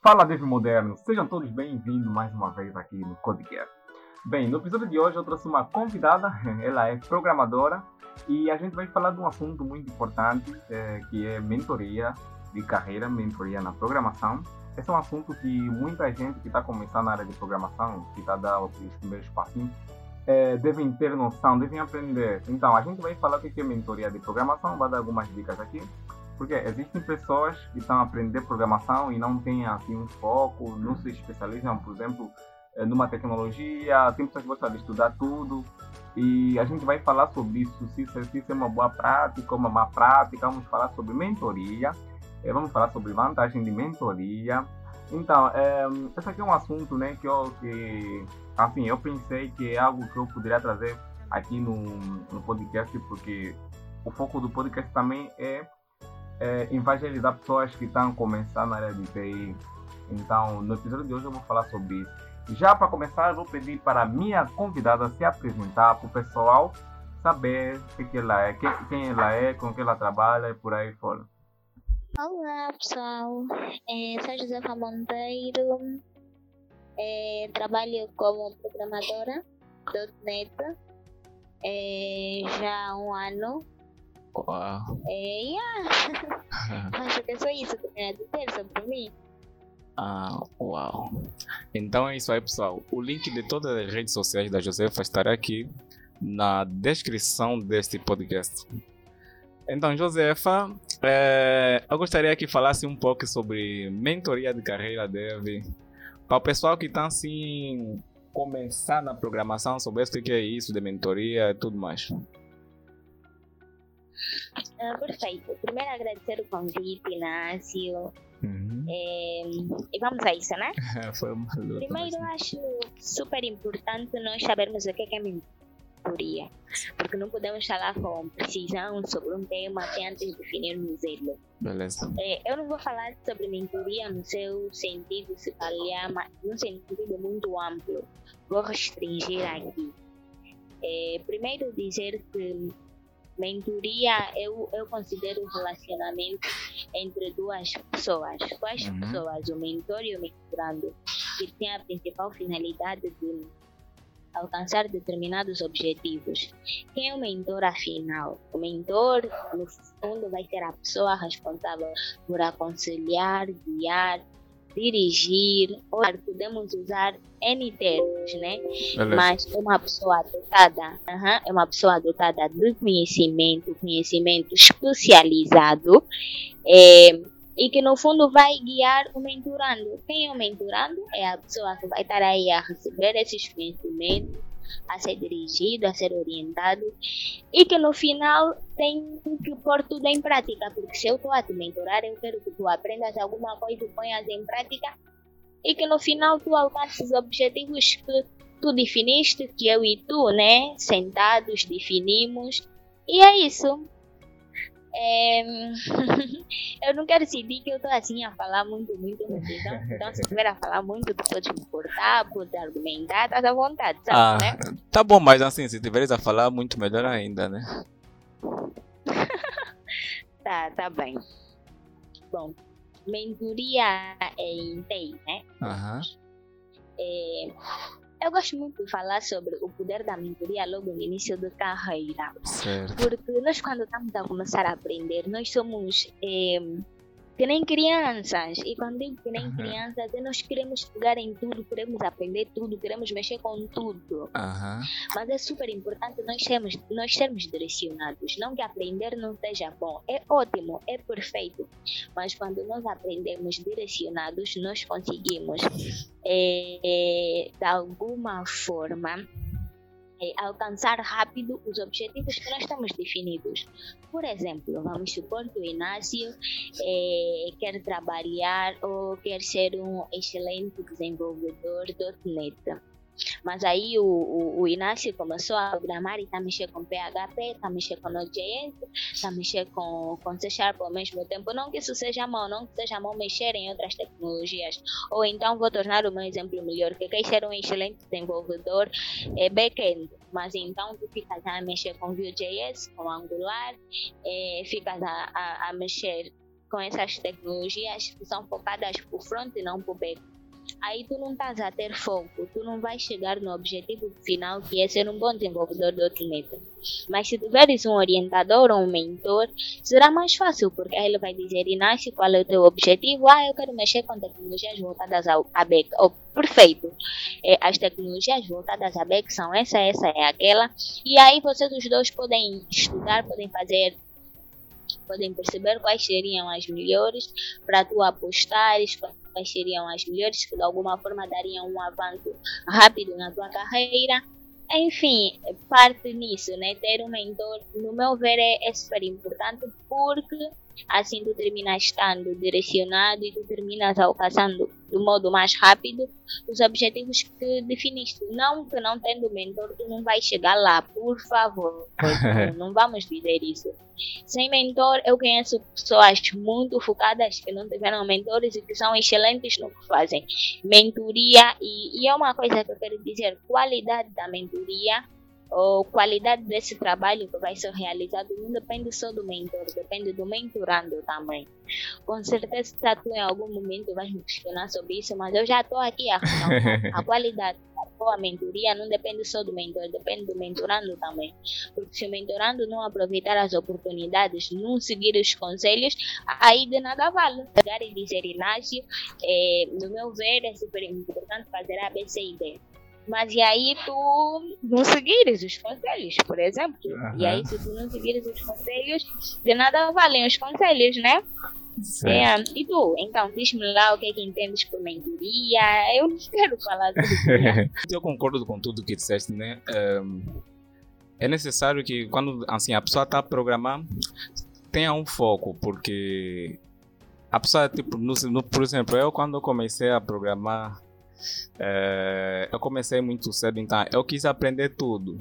Fala Dev Moderno, sejam todos bem-vindos mais uma vez aqui no Codecast. Bem, no episódio de hoje eu trouxe uma convidada, ela é programadora e a gente vai falar de um assunto muito importante é, que é mentoria de carreira, mentoria na programação. Esse é um assunto que muita gente que está começando na área de programação, que está dando os primeiros passinhos, é, devem ter noção, devem aprender. Então, a gente vai falar o que é mentoria de programação, vai dar algumas dicas aqui. Porque existem pessoas que estão a aprender programação e não têm assim um foco, não se especializam, por exemplo, eh, numa tecnologia, tem pessoas que gostam de estudar tudo. E a gente vai falar sobre isso, se isso é uma boa prática, uma má prática, vamos falar sobre mentoria, eh, vamos falar sobre vantagem de mentoria. Então, é, esse aqui é um assunto né, que, eu, que assim, eu pensei que é algo que eu poderia trazer aqui no, no podcast, porque o foco do podcast também é é, evangelizar pessoas que estão começando na área de TI. Então, no episódio de hoje eu vou falar sobre isso. Já para começar, eu vou pedir para minha convidada se apresentar para o pessoal saber o que ela é, quem, ela é, com que ela trabalha e por aí fora. Olá pessoal, é, sou Josefa Monteiro, é, trabalho como programadora .NET é, já há um ano É, que é só isso queria dizer sobre mim. Ah, uau. Então é isso aí, pessoal. O link de todas as redes sociais da Josefa estará aqui na descrição deste podcast. Então, Josefa, é, eu gostaria que falasse um pouco sobre mentoria de carreira dev. Para o pessoal que está assim, começar na programação, sobre o que é isso de mentoria e tudo mais. Ah, perfeito. Primeiro agradecer o convite, Inácio. Uhum. É, e vamos a isso, né? Primeiro, acho super importante nós sabermos o que é mentoria. Porque não podemos falar com precisão sobre um tema sem antes definirmos ele. Beleza. É, eu não vou falar sobre mentoria no seu sentido, se calhar, mas num sentido muito amplo. Vou restringir aqui. É, primeiro, dizer que mentoria eu, eu considero um relacionamento entre duas pessoas. Quais uhum. pessoas? O mentor e o mentorando, que tem a principal finalidade de alcançar determinados objetivos. Quem é o mentor afinal? O mentor, no fundo, vai ser a pessoa responsável por aconselhar, guiar dirigir, ou podemos usar N termos, né? Beleza. Mas é uma pessoa dotada, é uma pessoa dotada de conhecimento, conhecimento especializado, é, e que no fundo vai guiar o mentorando. Quem é o mentorando? É a pessoa que vai estar aí a receber esses conhecimentos a ser dirigido, a ser orientado e que no final tem que pôr tudo em prática, porque se eu estou a te mentorar, eu quero que tu aprendas alguma coisa e ponhas em prática e que no final tu alcances objetivos que tu definiste, que eu e tu, né, sentados definimos. E é isso. É... eu não quero sentir que eu estou assim a falar muito, muito, muito. Então, então se tiver a falar muito, tu pode me cortar, pode argumentar, tá à vontade, sabe, ah, né? Tá bom, mas assim, se tiveres a falar, muito melhor ainda, né? tá, tá bem. Bom, mentoria em TI, né? Aham. Uhum. É, eu gosto muito de falar sobre o poder da mentoria logo no início da carreira. Certo. Porque nós, quando estamos a começar a aprender, nós somos. Eh, que nem crianças. E quando digo que nem uhum. crianças, é nós queremos pegar em tudo, queremos aprender tudo, queremos mexer com tudo. Uhum. Mas é super importante nós sermos, nós sermos direcionados. Não que aprender não seja bom. É ótimo, é perfeito. Mas quando nós aprendemos direcionados, nós conseguimos, é, de alguma forma, é, alcançar rápido os objetivos que nós estamos definidos. Por exemplo, vamos supor que o Inácio é, quer trabalhar ou quer ser um excelente desenvolvedor .NET. Mas aí o, o, o Inácio começou a programar e está mexendo com PHP, está mexendo com Node.js, está mexendo com, com C Sharp ao mesmo tempo. Não que isso seja mal, não que seja mal mexer em outras tecnologias. Ou então vou tornar o meu exemplo melhor, que quer ser um excelente desenvolvedor é, back-end. Mas então tu ficas a mexer com Vue.js, com Angular, é, ficas a, a, a mexer com essas tecnologias que são focadas para o front e não para o back aí tu não estás a ter foco, tu não vais chegar no objetivo final que é ser um bom desenvolvedor do .NET. Mas se tiveres um orientador ou um mentor, será mais fácil, porque ele vai dizer, Inácio, qual é o teu objetivo? Ah, eu quero mexer com tecnologias voltadas ao, a back. Oh, perfeito. É, as tecnologias voltadas a back são essa, essa é aquela. E aí vocês os dois podem estudar, podem fazer podem perceber quais seriam as melhores para tu apostares, quais seriam as melhores que de alguma forma dariam um avanço rápido na tua carreira. Enfim, parte nisso, né? Ter um mentor, no meu ver, é, é super importante porque assim tu terminas estando direcionado e tu terminas alcançando do modo mais rápido os objetivos que definiste. Não que não tendo mentor tu não vai chegar lá, por favor. não, não vamos dizer isso. Sem mentor, eu conheço pessoas muito focadas que não tiveram mentores e que são excelentes no que fazem. Mentoria, e, e é uma coisa que eu quero dizer: qualidade da mentoria ou qualidade desse trabalho que vai ser realizado não depende só do mentor, depende do mentorando também. Com certeza tu em algum momento vais me questionar sobre isso, mas eu já estou aqui a A qualidade da boa mentoria não depende só do mentor, depende do mentorando também. Porque se o mentorando não aproveitar as oportunidades, não seguir os conselhos, aí de nada vale. Pegar e dizer, Inácio, é, no meu ver, é super importante fazer a B, C e D mas e aí tu não seguires os conselhos, por exemplo. Uhum. E aí se tu não seguires os conselhos, de nada valem os conselhos, né? É, e tu, então, diz-me lá o que é que entendes por mentoria. Eu não quero falar tudo. Eu concordo com tudo que disseste, né? É necessário que quando assim, a pessoa está a programar, tenha um foco, porque a pessoa, tipo, no, no, por exemplo, eu quando comecei a programar, é, eu comecei muito cedo, então eu quis aprender tudo.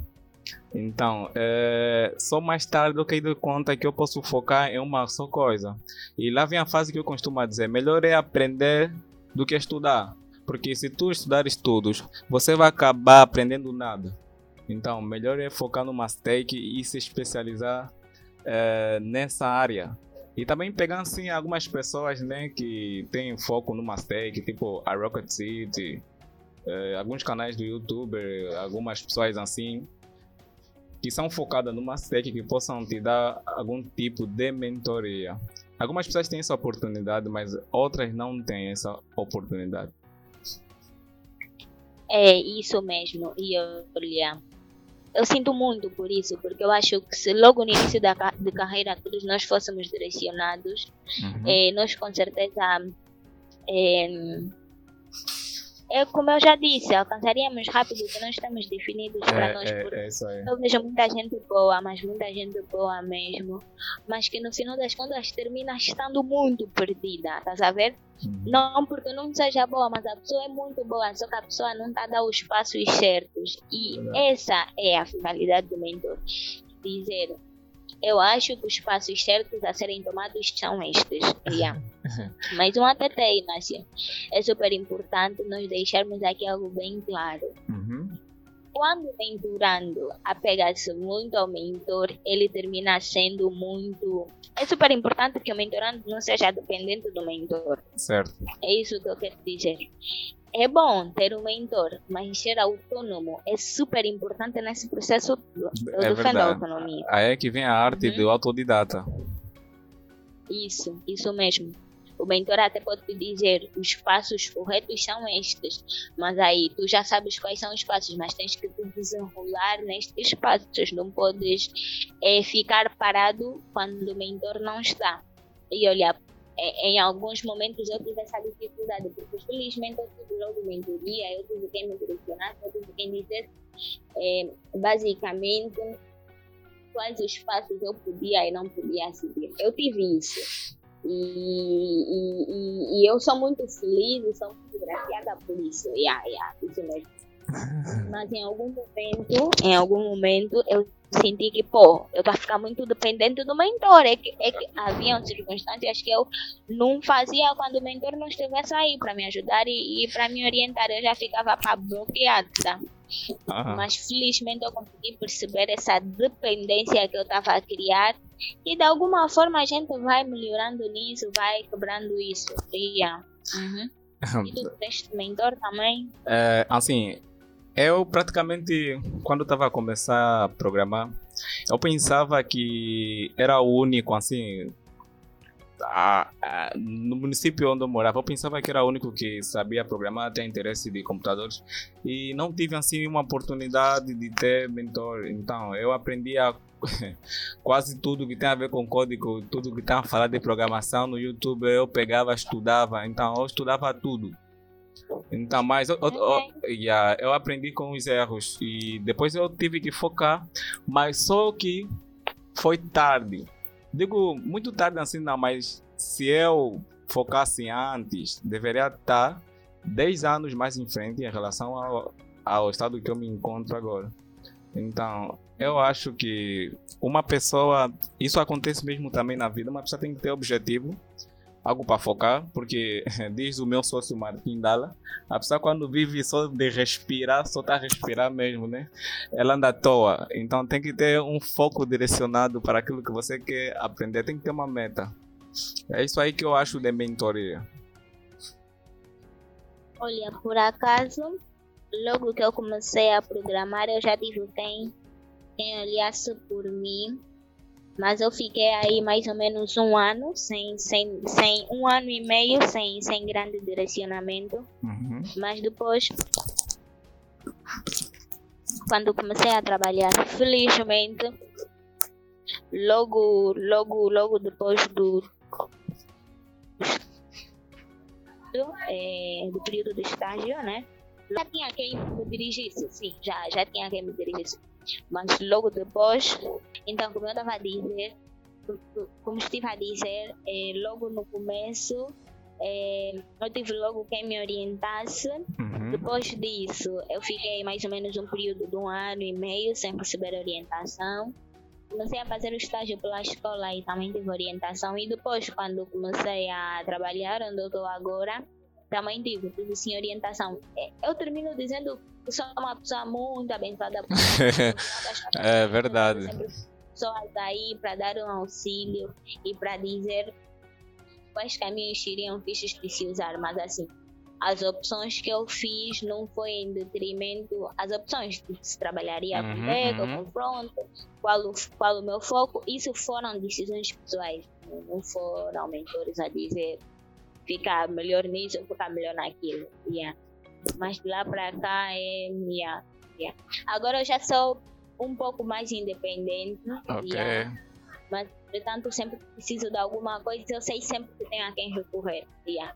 Então, é, só mais tarde eu caí de conta que eu posso focar em uma só coisa. E lá vem a fase que eu costumo dizer: melhor é aprender do que estudar. Porque se tu estudar estudos, você vai acabar aprendendo nada. Então, melhor é focar no Mastec e se especializar é, nessa área. E também pegando assim algumas pessoas né, que têm foco no Mastec, tipo a Rocket City, eh, alguns canais do YouTube, algumas pessoas assim, que são focadas no Mastec que possam te dar algum tipo de mentoria. Algumas pessoas têm essa oportunidade, mas outras não têm essa oportunidade. É isso mesmo. E olha, eu sinto muito por isso, porque eu acho que se logo no início da de carreira todos nós fôssemos direcionados, uhum. eh, nós com certeza eh, é como eu já disse, alcançaríamos rápido que nós estamos definidos é, para nós. É, é eu vejo muita gente boa, mas muita gente boa mesmo, mas que no final das contas termina estando muito perdida, estás a ver? Uhum. Não porque não seja boa, mas a pessoa é muito boa, só que a pessoa não está dar os passos certos. E essa é a finalidade do mentor. Dizer, eu acho que os passos certos a serem tomados são estes. Yeah. Mas um ATT, Inácio, é super importante nós deixarmos aqui algo bem claro. Uhum. Quando mentorando apega-se muito ao mentor, ele termina sendo muito. É super importante que o mentorando não seja dependente do mentor. Certo. É isso que eu quero dizer é bom ter um mentor, mas ser autônomo é super importante nesse processo. Eu é defendo verdade. a autonomia. Aí é que vem a arte uhum. do autodidata. Isso, isso mesmo. O mentor até pode te dizer os passos corretos são estes, mas aí tu já sabes quais são os passos, mas tens que te desenrolar nestes passos. Não podes é, ficar parado quando o mentor não está. E olhar é, em alguns momentos eu tive essa dificuldade, porque felizmente eu tive logo mentoria, eu tive quem me direcionasse, eu tive quem dissesse é, basicamente quais os passos eu podia e não podia seguir. Eu tive isso. E, e, e, e eu sou muito feliz e sou muito graciada por isso. Yeah, yeah, isso mesmo. Mas em algum momento, em algum momento, eu senti que, pô, eu tô a ficar muito dependente do mentor. É que, é que haviam circunstâncias que eu não fazia quando o mentor não estivesse aí para me ajudar e, e para me orientar. Eu já ficava pá, bloqueada. Tá? Mas felizmente eu consegui perceber essa dependência que eu estava a criar E de alguma forma a gente vai melhorando nisso, vai quebrando isso. Yeah. Uhum. E tu tens mentor também? É, assim, eu praticamente, quando estava a começar a programar, eu pensava que era o único, assim, a, a, no município onde eu morava, eu pensava que era o único que sabia programar, tinha interesse de computadores e não tive assim uma oportunidade de ter mentor. Então, eu aprendi a quase tudo que tem a ver com código, tudo que tem a falar de programação no YouTube, eu pegava, estudava. Então, eu estudava tudo. Então, mas eu, eu, eu, yeah, eu aprendi com os erros e depois eu tive que focar, mas só que foi tarde. Digo muito tarde assim, não, mas se eu focasse antes, deveria estar 10 anos mais em frente em relação ao, ao estado que eu me encontro agora. Então, eu acho que uma pessoa, isso acontece mesmo também na vida, uma pessoa tem que ter objetivo algo para focar, porque diz o meu sócio Martin Dalla, a pessoa quando vive só de respirar, só está a respirar mesmo, né? Ela anda à toa. Então tem que ter um foco direcionado para aquilo que você quer aprender, tem que ter uma meta. É isso aí que eu acho de mentoria. Olha, por acaso, logo que eu comecei a programar, eu já tive quem, quem olhasse por mim mas eu fiquei aí mais ou menos um ano, sem, sem, sem um ano e meio, sem, sem grande direcionamento. Uhum. Mas depois, quando comecei a trabalhar, felizmente, logo, logo, logo depois do, do, é, do período de estágio, né? Já tinha quem me dirigisse, sim, já, já tinha quem me dirigisse. Mas logo depois, então, como eu estava a dizer, como estive a dizer, é, logo no começo, é, eu tive logo quem me orientasse. Uhum. Depois disso, eu fiquei mais ou menos um período de um ano e meio sem receber orientação. Comecei a fazer o estágio pela escola e também tive orientação. E depois, quando comecei a trabalhar onde eu estou agora, também tive, tive sim orientação. É, eu termino dizendo que sou uma pessoa muito abençoada. é verdade. Pessoas aí para dar um auxílio e para dizer quais caminhos seriam fixos de se usar, mas assim, as opções que eu fiz não foi em detrimento as opções de se trabalharia uhum, com back uhum. com front, qual, qual o meu foco, isso foram decisões pessoais, não foram mentores a dizer ficar melhor nisso, ficar melhor naquilo. Yeah. Mas de lá para cá é minha. Yeah. Agora eu já sou um pouco mais independente. Ok. Yeah. Mas, portanto, sempre preciso de alguma coisa, eu sei sempre que tenho a quem recorrer. Yeah.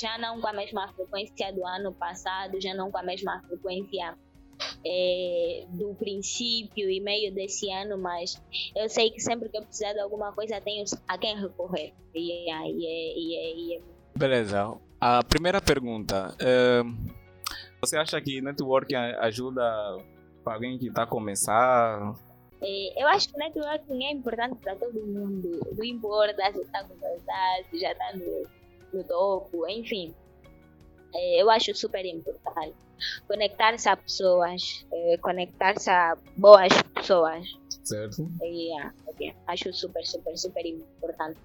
Já não com a mesma frequência do ano passado, já não com a mesma frequência é, do princípio e meio desse ano, mas eu sei que sempre que eu precisar de alguma coisa tenho a quem recorrer. E, yeah, e, e, Beleza. A primeira pergunta. É, você acha que networking ajuda para alguém que está a começar? É, eu acho que networking é importante para todo mundo. Não importa se está começando, se já está no, no topo, enfim. É, eu acho super importante. Conectar-se a pessoas, conectar-se a boas pessoas. Certo. É, okay. Acho super, super, super importante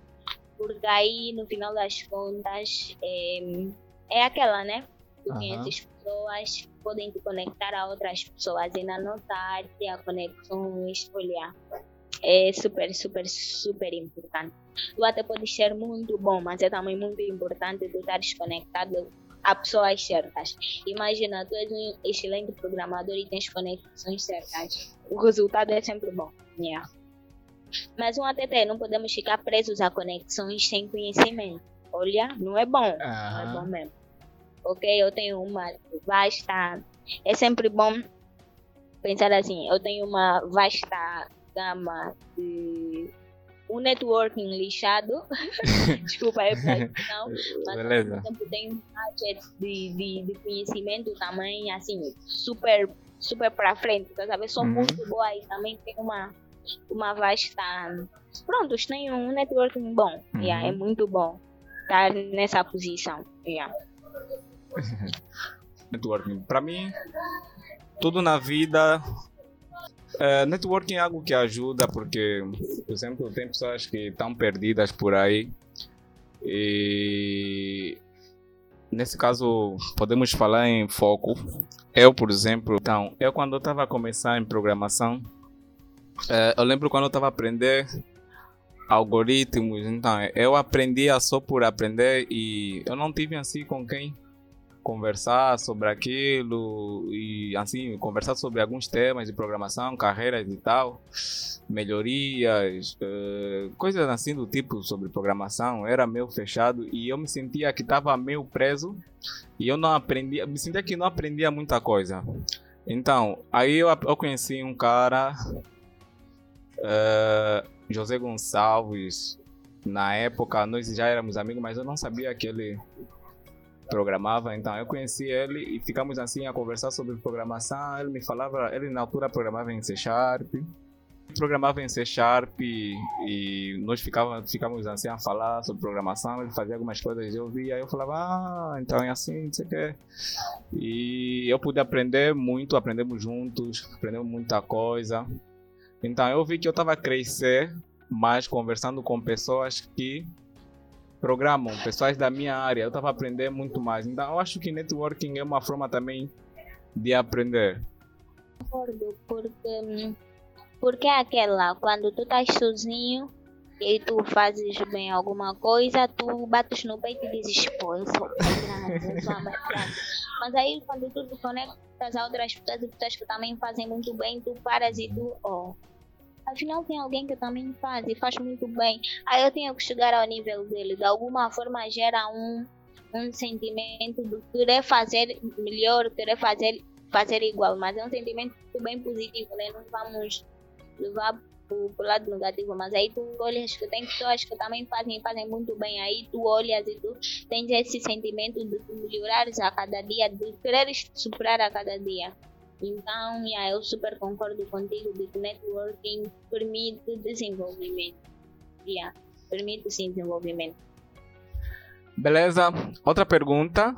porque aí no final das contas é, é aquela, né? Tu uhum. conheces pessoas, podem te conectar a outras pessoas e na notar ter a conexões, olhar. É super, super, super importante. Tu até podes ser muito bom, mas é também muito importante tu estares conectado a pessoas certas. Imagina, tu és um excelente programador e tens conexões certas. O resultado é sempre bom. Yeah. Mas um ATT não podemos ficar presos a conexões sem conhecimento. Olha, não é bom. Uhum. Não é bom mesmo. Ok, eu tenho uma vasta. É sempre bom pensar assim. Eu tenho uma vasta gama de um networking lixado. Desculpa aí para não, mas Beleza. ao tempo tem um budget de, de, de, conhecimento também, assim, super, super para frente. Quer saber? Sou uhum. muito boa e também tem uma uma vasta. Pronto, tem um networking bom. Uhum. Yeah, é muito bom estar nessa posição. Yeah. networking. Para mim, tudo na vida Uh, networking é algo que ajuda porque, por exemplo, tem pessoas que estão perdidas por aí e nesse caso podemos falar em foco. Eu, por exemplo, então, eu quando estava a começar em programação, uh, eu lembro quando eu estava a aprender algoritmos, então eu aprendia só por aprender e eu não tive assim com quem conversar sobre aquilo e assim conversar sobre alguns temas de programação, carreiras e tal, melhorias, uh, coisas assim do tipo sobre programação. Era meio fechado e eu me sentia que estava meio preso e eu não aprendia, me sentia que não aprendia muita coisa. Então, aí eu, eu conheci um cara, uh, José Gonçalves. Na época nós já éramos amigos, mas eu não sabia que ele programava, então eu conheci ele e ficamos assim a conversar sobre programação. Ele me falava, ele na altura programava em C Sharp, programava em C Sharp e, nós ficávamos, ficávamos assim a falar sobre programação. Ele fazia algumas coisas, eu via, eu falava, ah, então é assim, não sei o que. E eu pude aprender muito, aprendemos juntos, aprendemos muita coisa. Então eu vi que eu estava a crescer mais conversando com pessoas que programam, pessoas da minha área, eu estava a aprender muito mais. Então, eu acho que networking é uma forma também de aprender. Concordo, porque, porque é aquela, quando tu estás sozinho e tu fazes bem alguma coisa, tu bates no peito e dizes, pô, eu sou Mas aí, quando tu te conectas a outras pessoas que também fazem muito bem, tu paras e tu, ó, afinal tem alguém que também faz e faz muito bem. Aí eu tenho que chegar ao nível dele. De alguma forma gera um, um sentimento de querer fazer melhor, querer fazer, fazer igual. Mas é um sentimento bem positivo, né? Não vamos levar pro, pro lado negativo. Mas aí tu olhas que tem pessoas que também fazem fazem muito bem. Aí tu olhas e tu tens esse sentimento de melhorares a cada dia, de quereres superar a cada dia. Então, yeah, eu super concordo contigo de que networking permite desenvolvimento. Yeah, permite sim desenvolvimento. Beleza. Outra pergunta.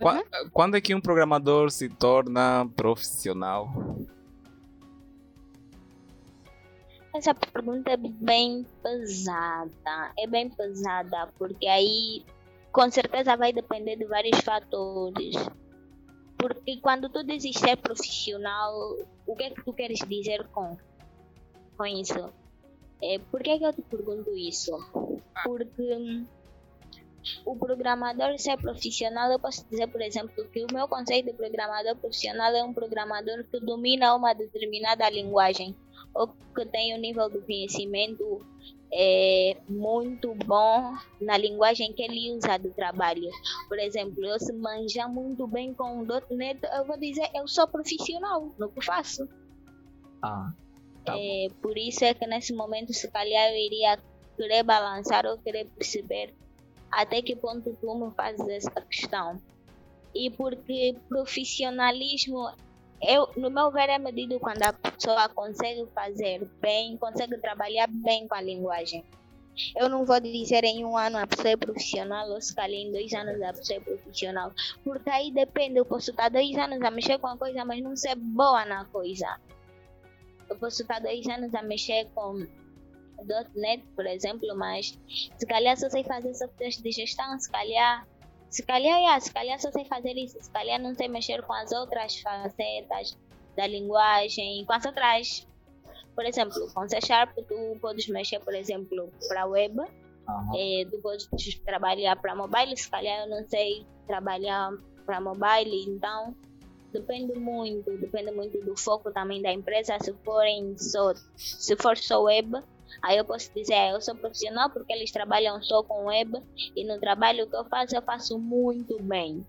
Uhum. Quando é que um programador se torna profissional? Essa pergunta é bem pesada. É bem pesada porque aí com certeza vai depender de vários fatores porque quando tu dizes ser profissional, o que é que tu queres dizer com, com isso? É, por que, é que eu te pergunto isso? Porque o programador ser profissional, eu posso dizer, por exemplo, que o meu conceito de programador profissional é um programador que domina uma determinada linguagem ou que tem um nível de conhecimento é muito bom na linguagem que ele usa do trabalho. Por exemplo, eu se manjar muito bem com o .NET, eu vou dizer, eu sou profissional no que faço. Ah, tá é, por isso é que nesse momento, se calhar, eu iria querer balançar ou querer perceber até que ponto tu me fazes essa questão. E porque profissionalismo eu, no meu ver, é medido quando a pessoa consegue fazer bem, consegue trabalhar bem com a linguagem. Eu não vou dizer em um ano a pessoa é profissional ou se calhar em dois anos a pessoa é profissional. Porque aí depende, eu posso estar dois anos a mexer com a coisa, mas não ser boa na coisa. Eu posso estar dois anos a mexer com .NET, por exemplo, mas se calhar só sei fazer softwares de gestão, se calhar se calhar, yeah, se calhar só sei fazer isso, se calhar não sei mexer com as outras facetas da linguagem, com as outras. Por exemplo, com C Sharp tu podes mexer, por exemplo, para web, uhum. é, tu podes trabalhar para mobile, se calhar eu não sei trabalhar para mobile, então depende muito, depende muito do foco também da empresa, se forem só, se for só web, Aí eu posso dizer, ah, eu sou profissional porque eles trabalham só com web e no trabalho que eu faço, eu faço muito bem.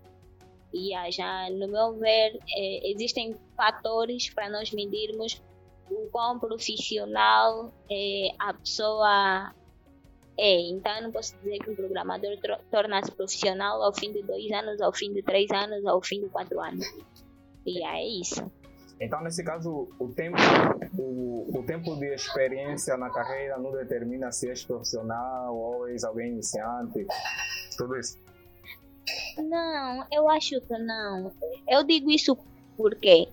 E já, no meu ver, é, existem fatores para nós medirmos o quão profissional é, a pessoa é. Então, eu não posso dizer que um programador torna-se profissional ao fim de dois anos, ao fim de três anos, ao fim de quatro anos. E é isso. Então, nesse caso, o tempo, o, o tempo de experiência na carreira não determina se és profissional ou és alguém iniciante, tudo isso. Não, eu acho que não. Eu digo isso porque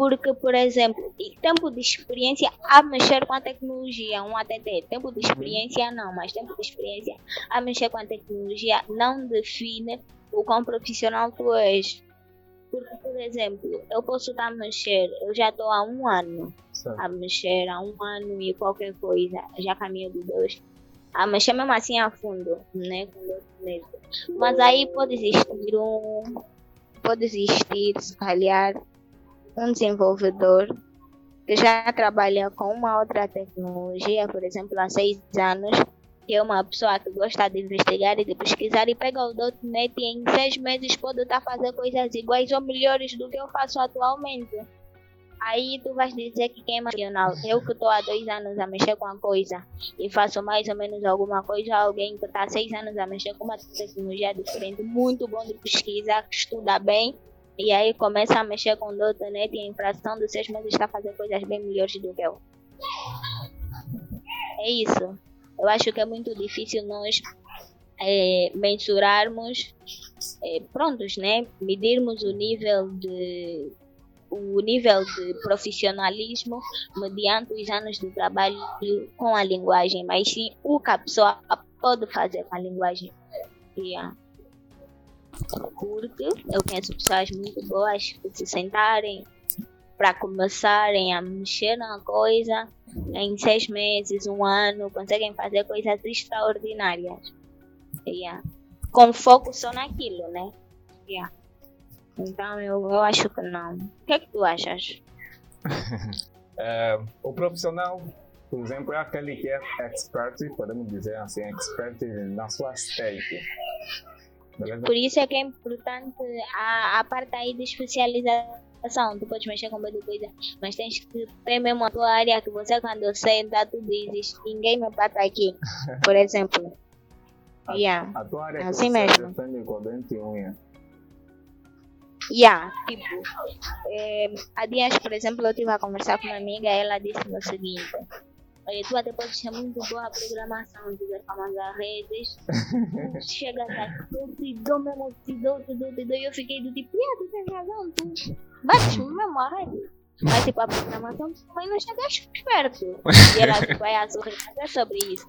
Porque, por exemplo, tempo de experiência a mexer com a tecnologia, um ATT, tempo de experiência não, mas tempo de experiência a mexer com a tecnologia não define o quão profissional tu és. Porque, por exemplo, eu posso estar a mexer, eu já estou há um ano certo. a mexer, há um ano e qualquer coisa, já caminho de dois, a mexer mesmo assim a fundo, né? Mas aí pode existir um. Pode existir, se calhar, um desenvolvedor que já trabalha com uma outra tecnologia, por exemplo, há seis anos, que é uma pessoa que gosta de investigar e de pesquisar e pega o .NET e em seis meses pode estar fazendo coisas iguais ou melhores do que eu faço atualmente. Aí tu vais dizer que quem é marginal, eu que estou há dois anos a mexer com a coisa e faço mais ou menos alguma coisa, alguém que está há seis anos a mexer com uma tecnologia diferente, muito bom de pesquisa, que estuda bem, e aí começa a mexer com .NET e em fração de seis meses está fazendo coisas bem melhores do que eu. É isso. Eu acho que é muito difícil nós é, mensurarmos, é, prontos, né? Medirmos o nível de o nível de profissionalismo mediante os anos de trabalho com a linguagem, mas sim o que a pessoa pode fazer com a linguagem. Yeah. Porque eu conheço pessoas muito boas que se sentarem para começarem a mexer na coisa em seis meses, um ano, conseguem fazer coisas extraordinárias. Yeah. Com foco só naquilo, né? Yeah. Então eu, eu acho que não. O que é que tu achas? é, o profissional, por exemplo, é aquele que é expert, podemos dizer assim, expert na sua stage. Beleza? Por isso é que é importante a, a parte aí de especialização. Tu podes mexer com muita coisa, mas tens que ter mesmo a tua área que você quando senta tu dizes, ninguém me bata aqui, por exemplo. A, yeah. a tua área assim que você mesmo. defende com dente e unha. Yeah, tipo, é, há dias, por exemplo, eu estive a conversar com uma amiga e ela disse o seguinte: tu até pode ser muito boa a programação, dizer famosa redes. Chega aqui, eu te dou mesmo, te dou, te dou, te dou. E eu fiquei do tipo, yeah, tu tens razão, tu bates mesmo a rede. Mas tipo, a programação também não chegaste perto. E ela vai a sorrir, é sobre isso.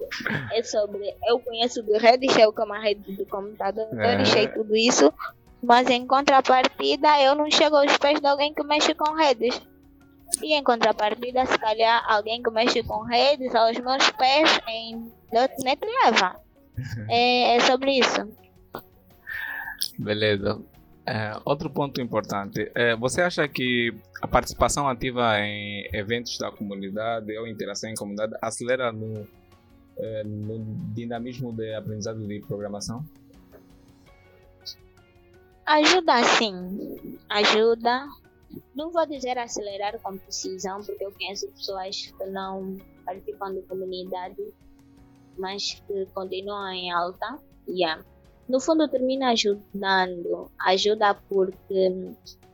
É sobre, eu conheço de redes, eu como a rede do computador, é. e tudo isso. Mas em contrapartida, eu não chego aos pés de alguém que mexe com redes. E em contrapartida, se calhar alguém que mexe com redes aos meus pés em .NET leva. É, é sobre isso. Beleza. É, outro ponto importante. É, você acha que a participação ativa em eventos da comunidade ou interação em comunidade acelera no, é, no dinamismo de aprendizado de programação? Ajuda sim, ajuda. Não vou dizer acelerar com precisão, porque eu conheço pessoas que não participam da comunidade, mas que continuam em alta. Yeah. No fundo, termina ajudando. Ajuda porque,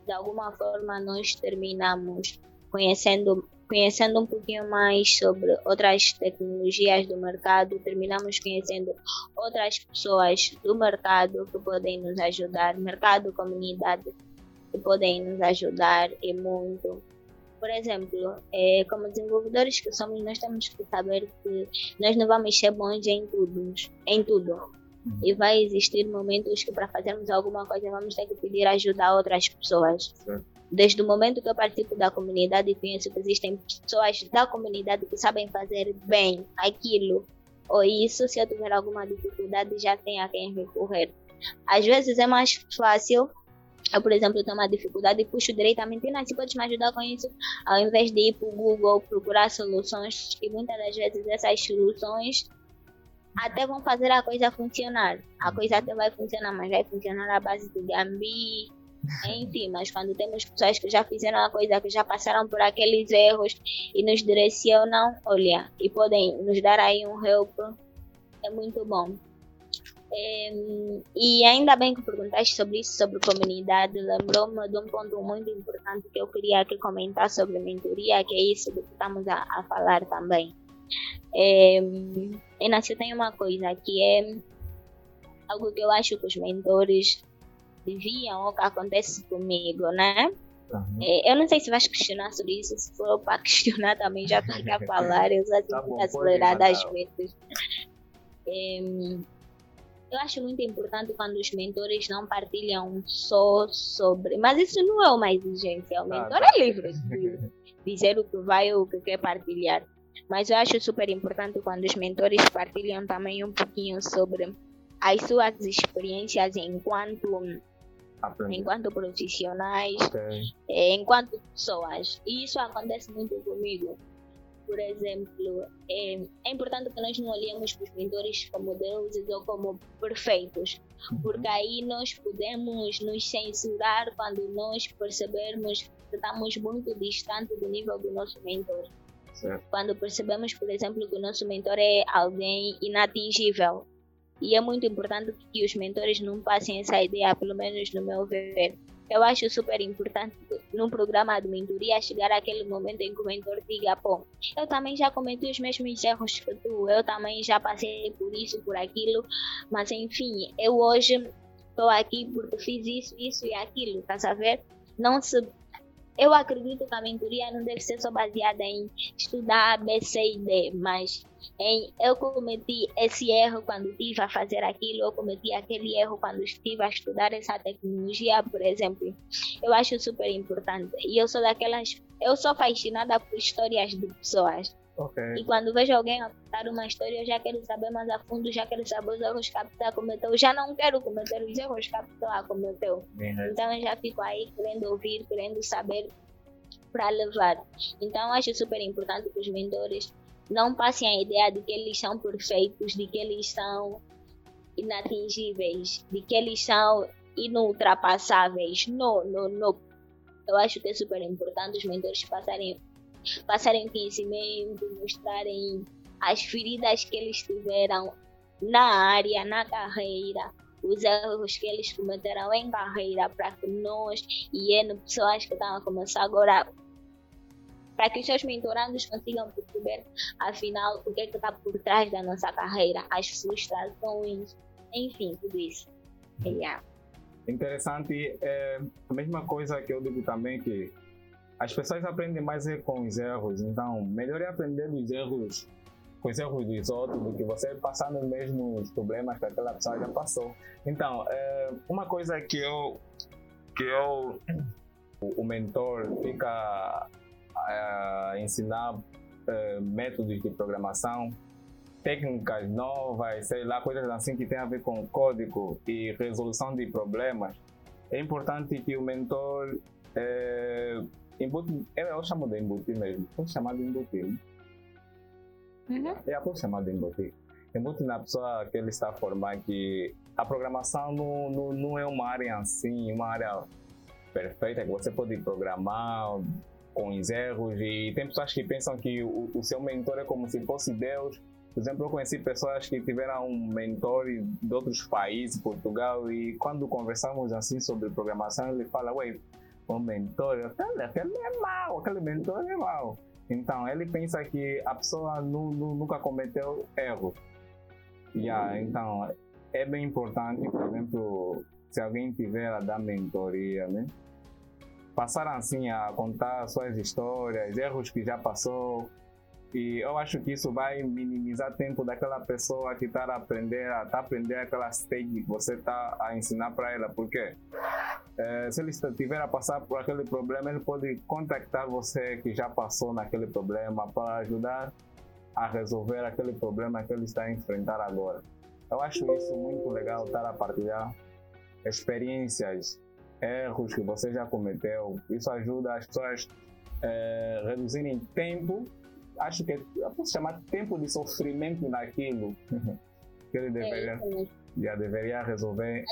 de alguma forma, nós terminamos conhecendo conhecendo um pouquinho mais sobre outras tecnologias do mercado, terminamos conhecendo outras pessoas do mercado que podem nos ajudar, mercado, comunidade que podem nos ajudar e muito. Por exemplo, é, como desenvolvedores que somos, nós temos que saber que nós não vamos ser bons em tudo, em tudo. Uhum. E vai existir momentos que para fazermos alguma coisa vamos ter que pedir ajuda a outras pessoas. Certo. Desde o momento que eu participo da comunidade, conheço que existem pessoas da comunidade que sabem fazer bem aquilo ou isso. Se eu tiver alguma dificuldade, já tem a quem recorrer. Às vezes é mais fácil eu, por exemplo, tenho uma dificuldade e puxo diretamente, se podes me ajudar com isso, ao invés de ir para o Google procurar soluções, e muitas das vezes essas soluções até vão fazer a coisa funcionar. A coisa até vai funcionar, mas vai funcionar à base de Gambi, enfim, mas quando temos pessoas que já fizeram a coisa, que já passaram por aqueles erros e nos direcionam, olha, e podem nos dar aí um help, é muito bom. É, e ainda bem que perguntaste sobre isso, sobre comunidade, lembrou-me de um ponto muito importante que eu queria aqui comentar sobre mentoria, que é isso que estamos a, a falar também. É, Inácio, tem uma coisa que é algo que eu acho que os mentores viviam o que acontece comigo, né? Uhum. É, eu não sei se vais questionar sobre isso, se for para questionar também já estou aqui a falar, eu já Tá tenho bom, acelerado pode às vezes. Em, eu acho muito importante quando os mentores não partilham só sobre. Mas isso não é uma exigência. O Tá, mentor tá. é livre de dizer o que vai ou o que quer partilhar. Mas eu acho super importante quando os mentores partilham também um pouquinho sobre as suas experiências enquanto, Aprendi. enquanto profissionais, Ok. eh, enquanto pessoas. E isso acontece muito comigo. Por exemplo, é, é importante que nós não olhemos para os mentores como deuses ou como perfeitos, porque aí nós podemos nos censurar quando nós percebermos que estamos muito distante do nível do nosso mentor. Certo. Quando percebemos, por exemplo, que o nosso mentor é alguém inatingível. E é muito importante que os mentores não passem essa ideia, pelo menos no meu ver. Eu acho super importante num programa de mentoria chegar àquele momento em que o mentor diga, pô, eu também já cometi os mesmos erros que tu, eu também já passei por isso, por aquilo, mas enfim, eu hoje estou aqui porque fiz isso, isso e aquilo, tá a ver? Não se eu acredito que a mentoria não deve ser só baseada em estudar B, C e D, mas em eu cometi esse erro quando estive a fazer aquilo, eu cometi aquele erro quando estive a estudar essa tecnologia, por exemplo. Eu acho super importante. E eu sou daquelas. Eu sou fascinada por histórias de pessoas. Ok. E quando vejo alguém contar uma história, eu já quero saber mais a fundo, já quero saber os erros que a pessoa cometeu. Já não quero cometer os erros que a pessoa cometeu. Então eu já fico aí querendo ouvir, querendo saber para levar. Então acho super importante que os mentores não passem a ideia de que eles são perfeitos, de que eles são inatingíveis, de que eles são inultrapassáveis. Não, não, não. Eu acho que é super importante os mentores passarem, passarem conhecimento, mostrarem as feridas que eles tiveram na área, na carreira, os erros que eles cometeram em carreira para que nós e N pessoas que estão a começar agora para que os seus mentorandos consigam perceber afinal o que é que está por trás da nossa carreira, as frustrações, enfim, tudo isso. Yeah. Interessante. É a mesma coisa que eu digo também que as pessoas aprendem mais é com os erros. Então, melhor é aprender dos erros com os erros dos outros do que você passar nos mesmos problemas que aquela pessoa já passou. Então, é, uma coisa que eu que eu o, mentor fica a ensinar eh, métodos de programação, técnicas novas, sei lá, coisas assim que tem a ver com código e resolução de problemas. É importante que o mentor embute, eu, chamo de embutir mesmo, posso chamar de embutir, né? Uhum. É, posso chamar de embutir. Embute na pessoa que ele está a formar que a programação não, não, não é uma área assim, uma área perfeita que você pode programar com os erros e tem pessoas que pensam que o, o seu mentor é como se fosse Deus. Por exemplo, eu conheci pessoas que tiveram um mentor de outros países, Portugal, e quando conversamos assim sobre programação, ele fala, ué, o mentor, aquele, aquele é mau, aquele mentor é mau. Então, ele pensa que a pessoa nu, nu, nunca cometeu erro. Yeah, então, é bem importante, por exemplo, se alguém tiver a dar mentoria, né? Passaram assim a contar suas histórias, erros que já passou. E eu acho que isso vai minimizar tempo daquela pessoa que está a aprender, a tá aprender aquela stage que você está a ensinar para ela. Porque eh, se ele estiver a passar por aquele problema, ele pode contactar você que já passou naquele problema para ajudar a resolver aquele problema que ele está a enfrentar agora. Eu acho isso muito legal estar a partilhar experiências, erros que você já cometeu. Isso ajuda as pessoas a reduzirem tempo. Acho que eu posso chamar tempo de sofrimento naquilo que ele É deveria, já deveria resolver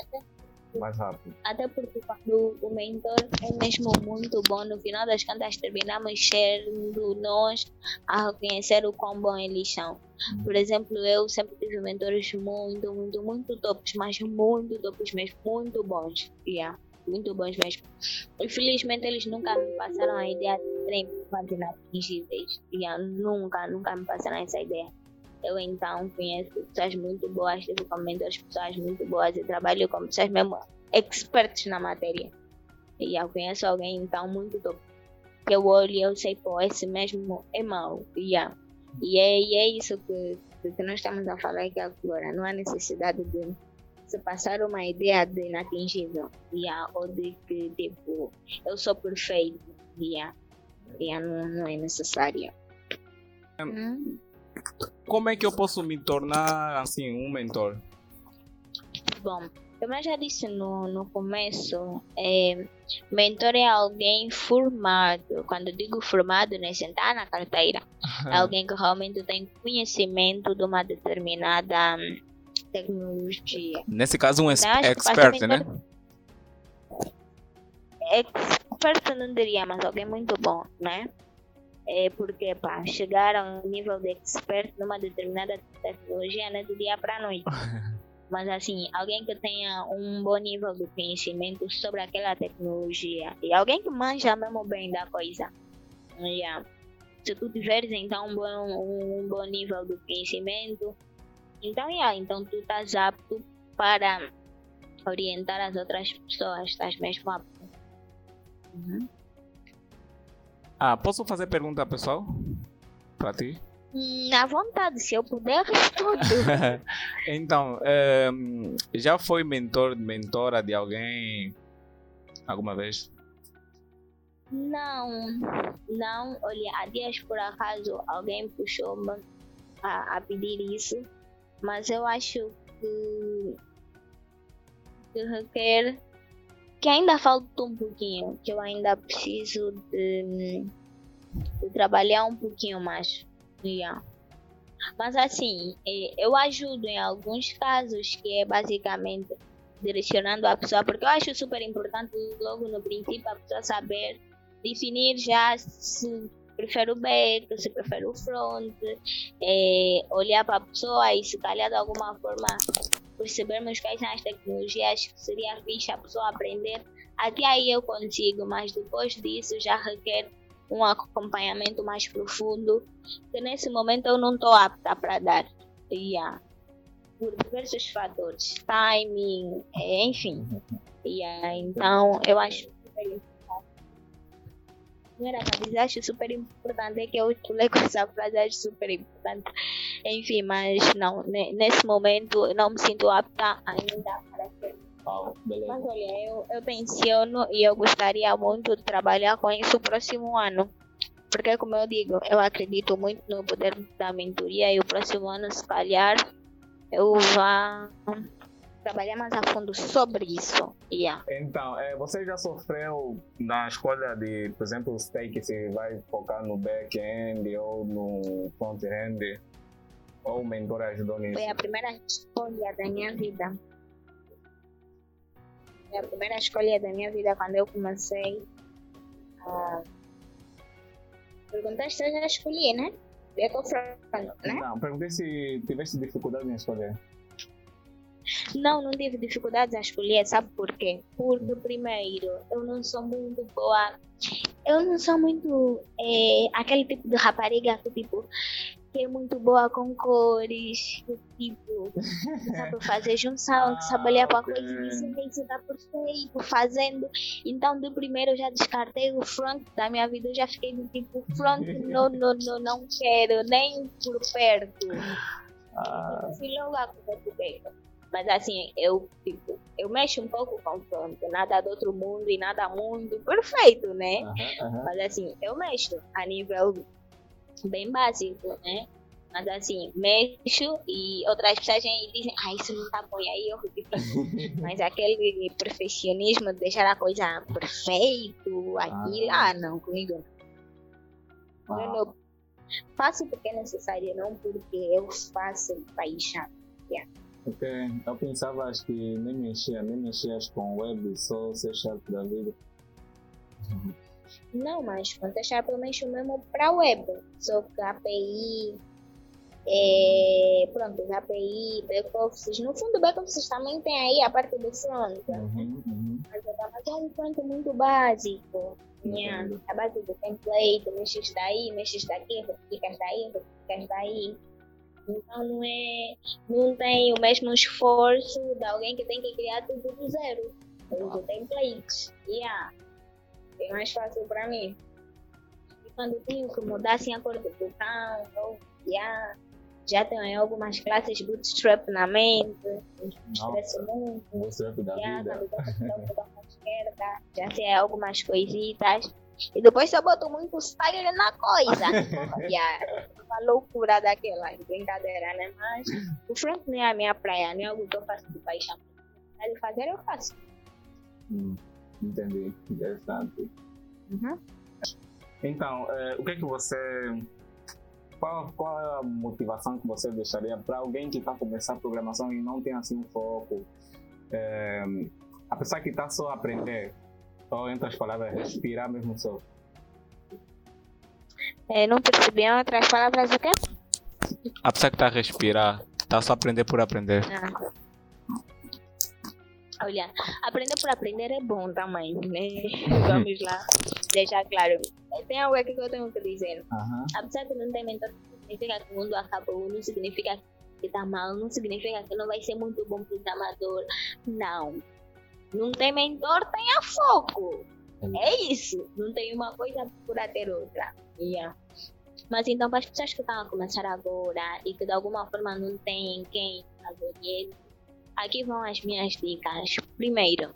mais rápido. Até porque quando o mentor é mesmo muito bom, no final das contas terminamos sendo nós a reconhecer o quão bom eles são. Por exemplo, eu sempre tive mentores muito, muito, muito tops, mas muito tops mesmo, muito bons. Yeah, muito bons mesmo. Infelizmente eles nunca me passaram a ideia de serem pessoas inatingíveis. Yeah, nunca, nunca me passaram essa ideia. Eu então conheço pessoas muito boas, tive como mentores pessoas muito boas e trabalho com pessoas mesmo expertos na matéria. E eu conheço alguém então muito top. Que eu olho e eu sei, pô, esse mesmo é mau. Yeah. E, é, e é isso que, que nós estamos a falar aqui agora. Não há necessidade de se passar uma ideia de inatingível. Yeah, ou de que, tipo, eu sou perfeito. Yeah. Yeah, não, não é necessário. Hum. Como é que eu posso me tornar assim um mentor? Bom, como eu já disse no, no começo, é, mentor é alguém formado. Quando digo formado, não é sentar na carteira. É alguém que realmente tem conhecimento de uma determinada hum, tecnologia. Nesse caso, um então, expert, né? Expert não diria, mas alguém muito bom, né? É porque para chegar ao nível de expert numa determinada tecnologia não é do dia para a noite. mas assim, alguém que tenha um bom nível de conhecimento sobre aquela tecnologia e alguém que manja mesmo bem da coisa. Yeah. Se tu tiveres então um bom, um bom nível de conhecimento, então, yeah, então tu estás apto para orientar as outras pessoas, estás mesmo apto. Uhum. Ah, posso fazer pergunta pessoal? Para ti? Na vontade, se eu puder, respondo. então, é, já foi mentor, mentora de alguém alguma vez? Não, não. Olha, há dias por acaso alguém puxou-me a, a pedir isso, mas eu acho que, que requer que ainda falta um pouquinho, que eu ainda preciso de, de trabalhar um pouquinho mais. Yeah. Mas assim, é, eu ajudo em alguns casos que é basicamente direcionando a pessoa, porque eu acho super importante logo no princípio a pessoa saber definir já se prefere o back, se prefere o front, é, olhar para a pessoa e se calhar de alguma forma percebermos quais são as tecnologias que seria fixe a pessoa aprender. Até aí eu consigo, mas depois disso já requer um acompanhamento mais profundo, que nesse momento eu não estou apta para dar. Yeah. Por diversos fatores, timing, é, enfim. Yeah. Então, eu acho super importante. Era para acho super importante, que eu pulei com essa frase, acho super importante. Enfim, mas não, nesse momento não me sinto apta ainda para ser beleza. Mas olha, eu, eu tenciono e eu gostaria muito de trabalhar com isso no próximo ano. Porque, como eu digo, eu acredito muito no poder da mentoria e o próximo ano, se calhar, eu vá trabalhar mais a fundo sobre isso. Yeah. Então, é, você já sofreu na escolha de, por exemplo, o stake se vai focar no back-end ou no front-end? O mentor ajudou nisso? Foi a primeira escolha da minha vida a primeira escolha da minha vida quando eu comecei a. Perguntaste se eu já escolhi, né? Eu né? Não, perguntei se tivesse dificuldade em escolher. Não, não tive dificuldades a escolher, sabe por quê? Porque, primeiro, eu não sou muito boa. Eu não sou muito é, aquele tipo de rapariga que, tipo, que é muito boa com cores, tipo, que sabe fazer junção, que sabe olhar para coisa e dizer que isso está perfeito, fazendo. Então, de primeiro eu já descartei o front da minha vida, eu já fiquei do tipo, front, não, não, não, não quero, nem por perto. Ah. Fui logo a correr mas assim, eu, tipo, eu mexo um pouco com front, nada do outro mundo e nada mundo perfeito, né? Mas assim, eu mexo a nível bem básico, né? Mas assim, mexo e outras pessoas dizem, ah, isso não tá bom, e aí eu. Mas aquele perfeccionismo de deixar a coisa perfeito, aquilo, ah, ah não, comigo não. Eu não faço porque é necessário, não porque eu faço paixão. Yeah. Ok, eu pensava que nem mexia, nem mexias com web, só C Sharp da vida. Não, mas com C Sharp eu mexo mesmo para web. Só que API, é, pronto, API, back-offices. No fundo, back-offices também tem aí a parte do front. Uhum, uhum. Mas é um front muito básico. Uhum. A base do template, mexes daí, mexes daqui, replicas daí, replicas daí. Então não é. Não tem o mesmo esforço de alguém que tem que criar tudo do zero. Usa templates. Yeah. É mais fácil para mim. E quando tenho que mudar assim a cor do botão, ou já tenho algumas classes bootstrap na mente, estresso muito. Bootstrap da vida. quando eu esquerda, já sei algumas coisitas. E depois eu boto muito style na coisa. yeah, uma loucura daquela, brincadeira, né? Mas o front não é a minha praia, não é algo que eu faço de paixão. De fazer, eu faço. Hum, entendi. Interessante. Uhum. Então, eh, o que é que você. Qual, qual é a motivação que você deixaria para alguém que está começando a programação e não tem assim um foco? Eh, apesar que está só a aprender, ou entre as palavras, respirar mesmo só. É, não percebi em outras palavras o quê? Apesar que está a respirar, está só a aprender por aprender. Ah. Olha, aprender por aprender é bom também, né? Vamos lá, deixar claro. Tem algo aqui que eu tenho que dizer. Aham. Apesar de não ter mentor, não significa que o mundo acabou, não significa que está mal, não significa que não vai ser muito bom programador. Não. Não tem mentor, tenha foco. É isso. Não tem uma coisa por ter outra. Yeah. Mas então, para as pessoas que estão a começar agora e que de alguma forma não têm quem oriente, aqui vão as minhas dicas. Primeiro,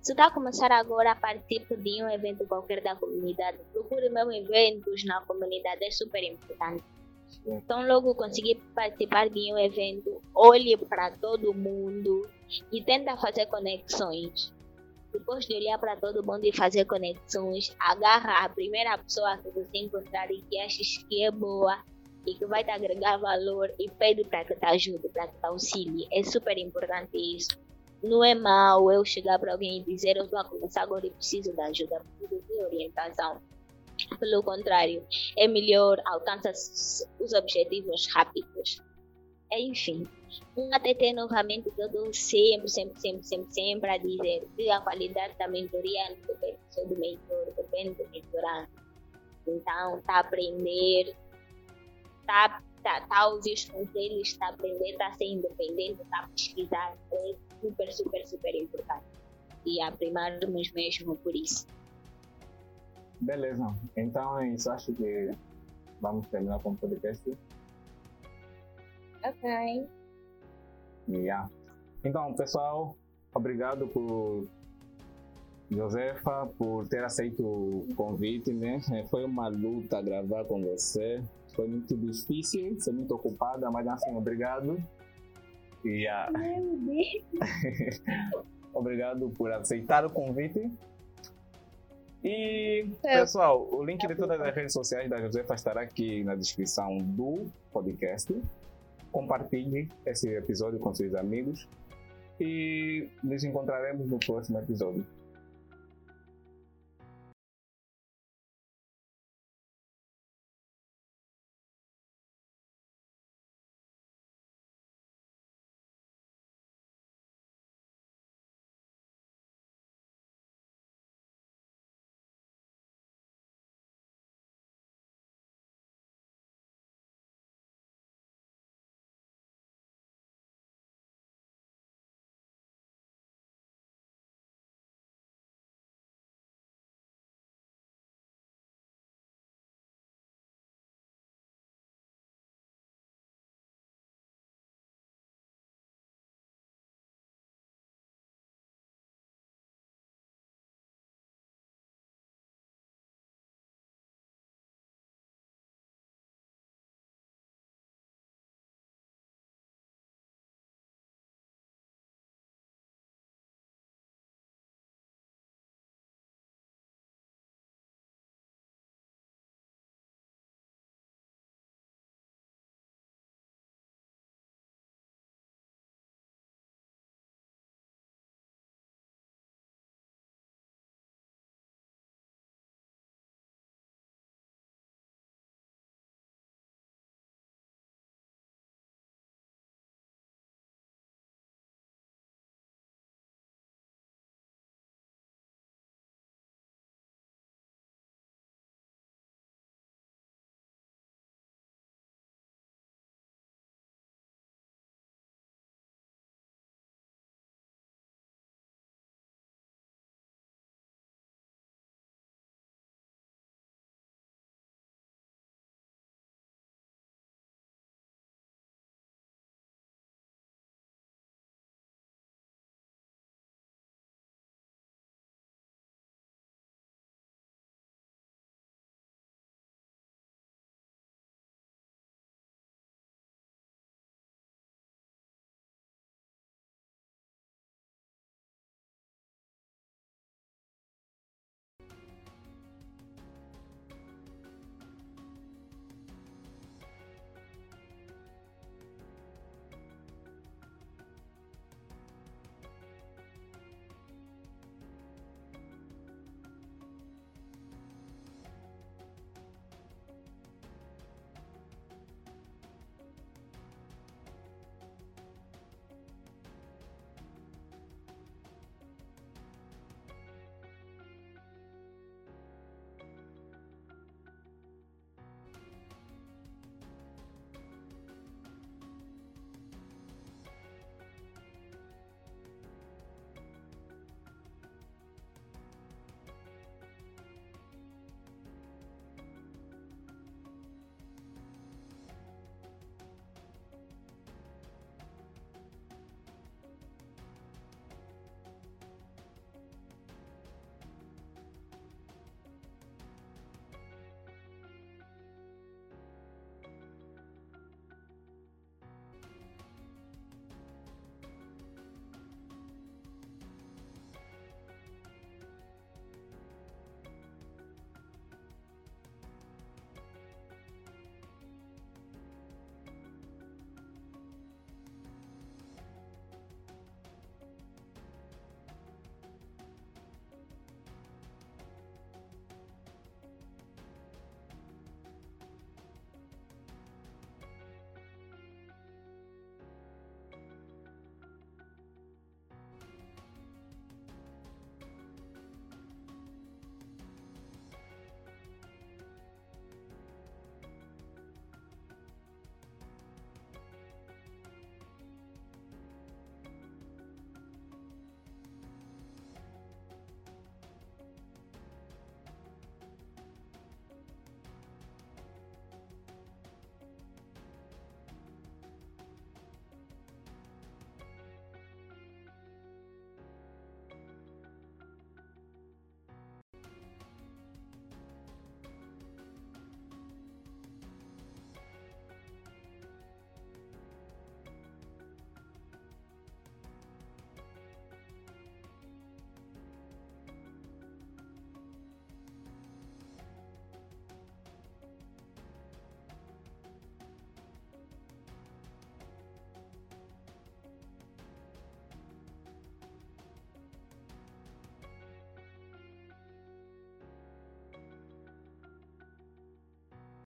se está a começar agora, participe de um evento qualquer da comunidade. Procure mesmo eventos na comunidade, é super importante. Então, logo conseguir participar de um evento, olhe para todo mundo e tenta fazer conexões. Depois de olhar para todo mundo e fazer conexões, agarra a primeira pessoa que você encontrar e que achas que é boa e que vai te agregar valor e pede para que te ajude, para que te auxilie. É super importante isso. Não é mal eu chegar para alguém e dizer eu estou a começar agora e preciso de ajuda, preciso de orientação. Pelo contrário, é melhor alcançar os objetivos rápidos. Enfim, um ATT novamente que eu dou sempre, sempre, sempre, sempre, sempre a dizer que a qualidade da mentoria depende do mentor, depende do mentorado. Então, está a aprender, está tá, tá ouvir os conselhos, está a aprender, está a ser independente, está a pesquisar. É super, super, super importante. E a primarmos mesmo por isso. Beleza. Então é isso. Acho que vamos terminar com o podcast. Ok. Yeah. Então, pessoal, obrigado por Josefa por ter aceito o convite, né? Foi uma luta gravar com você. Foi muito difícil, ser muito ocupada, mas assim, obrigado. E ah, Meu Deus. obrigado por aceitar o convite. E, É. pessoal, o link de todas as redes sociais da Josefa estará aqui na descrição do podcast. Compartilhe esse episódio com seus amigos e nos encontraremos no próximo episódio.